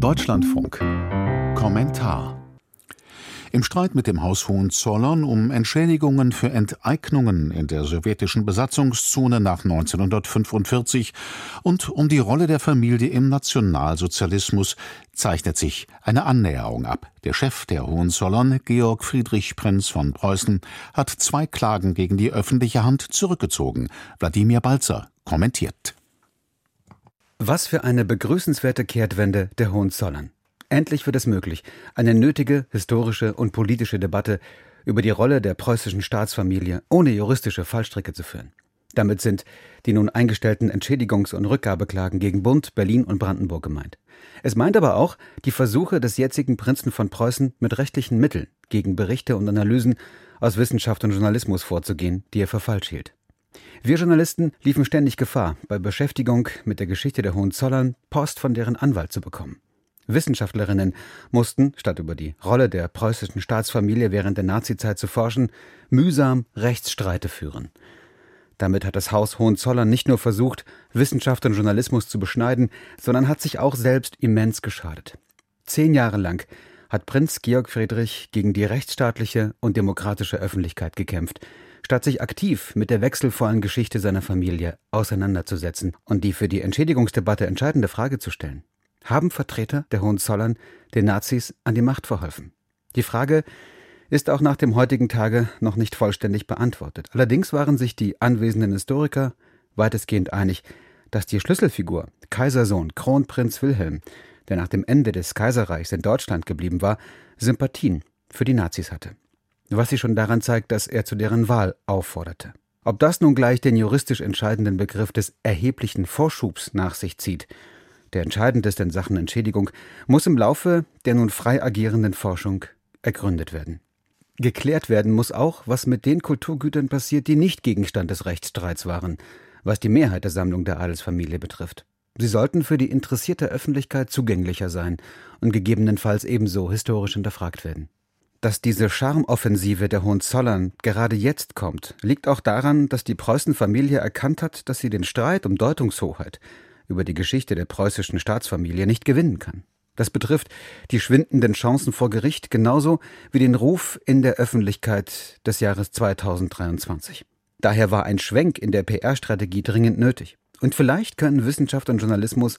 Deutschlandfunk Kommentar im Streit mit dem Haus Hohenzollern um Entschädigungen für Enteignungen in der sowjetischen Besatzungszone nach 1945 und um die Rolle der Familie im Nationalsozialismus zeichnet sich eine Annäherung ab. Der Chef der Hohenzollern, Georg Friedrich Prinz von Preußen, hat zwei Klagen gegen die öffentliche Hand zurückgezogen. Wladimir Balzer kommentiert. Was für eine begrüßenswerte Kehrtwende der Hohenzollern. Endlich wird es möglich, eine nötige historische und politische Debatte über die Rolle der preußischen Staatsfamilie ohne juristische Fallstricke zu führen. Damit sind die nun eingestellten Entschädigungs- und Rückgabeklagen gegen Bund, Berlin und Brandenburg gemeint. Es meint aber auch die Versuche des jetzigen Prinzen von Preußen mit rechtlichen Mitteln gegen Berichte und Analysen aus Wissenschaft und Journalismus vorzugehen, die er für falsch hielt. Wir Journalisten liefen ständig Gefahr, bei Beschäftigung mit der Geschichte der Hohenzollern Post von deren Anwalt zu bekommen. Wissenschaftlerinnen mussten, statt über die Rolle der preußischen Staatsfamilie während der Nazizeit zu forschen, mühsam Rechtsstreite führen. Damit hat das Haus Hohenzollern nicht nur versucht, Wissenschaft und Journalismus zu beschneiden, sondern hat sich auch selbst immens geschadet. Zehn Jahre lang hat Prinz Georg Friedrich gegen die rechtsstaatliche und demokratische Öffentlichkeit gekämpft, statt sich aktiv mit der wechselvollen Geschichte seiner Familie auseinanderzusetzen und die für die Entschädigungsdebatte entscheidende Frage zu stellen haben Vertreter der Hohenzollern den Nazis an die Macht verholfen? Die Frage ist auch nach dem heutigen Tage noch nicht vollständig beantwortet. Allerdings waren sich die anwesenden Historiker weitestgehend einig, dass die Schlüsselfigur Kaisersohn Kronprinz Wilhelm, der nach dem Ende des Kaiserreichs in Deutschland geblieben war, Sympathien für die Nazis hatte. Was sich schon daran zeigt, dass er zu deren Wahl aufforderte. Ob das nun gleich den juristisch entscheidenden Begriff des erheblichen Vorschubs nach sich zieht der entscheidend ist in Sachen Entschädigung, muss im Laufe der nun frei agierenden Forschung ergründet werden. Geklärt werden muss auch, was mit den Kulturgütern passiert, die nicht Gegenstand des Rechtsstreits waren, was die Mehrheit der Sammlung der Adelsfamilie betrifft. Sie sollten für die interessierte Öffentlichkeit zugänglicher sein und gegebenenfalls ebenso historisch hinterfragt werden. Dass diese Charmoffensive der Hohenzollern gerade jetzt kommt, liegt auch daran, dass die Preußenfamilie erkannt hat, dass sie den Streit um Deutungshoheit über die Geschichte der preußischen Staatsfamilie nicht gewinnen kann. Das betrifft die schwindenden Chancen vor Gericht genauso wie den Ruf in der Öffentlichkeit des Jahres 2023. Daher war ein Schwenk in der PR-Strategie dringend nötig. Und vielleicht können Wissenschaft und Journalismus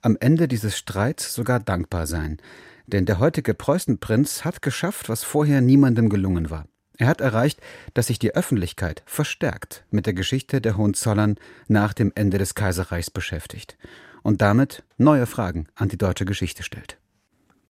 am Ende dieses Streits sogar dankbar sein. Denn der heutige Preußenprinz hat geschafft, was vorher niemandem gelungen war. Er hat erreicht, dass sich die Öffentlichkeit verstärkt mit der Geschichte der Hohenzollern nach dem Ende des Kaiserreichs beschäftigt und damit neue Fragen an die deutsche Geschichte stellt.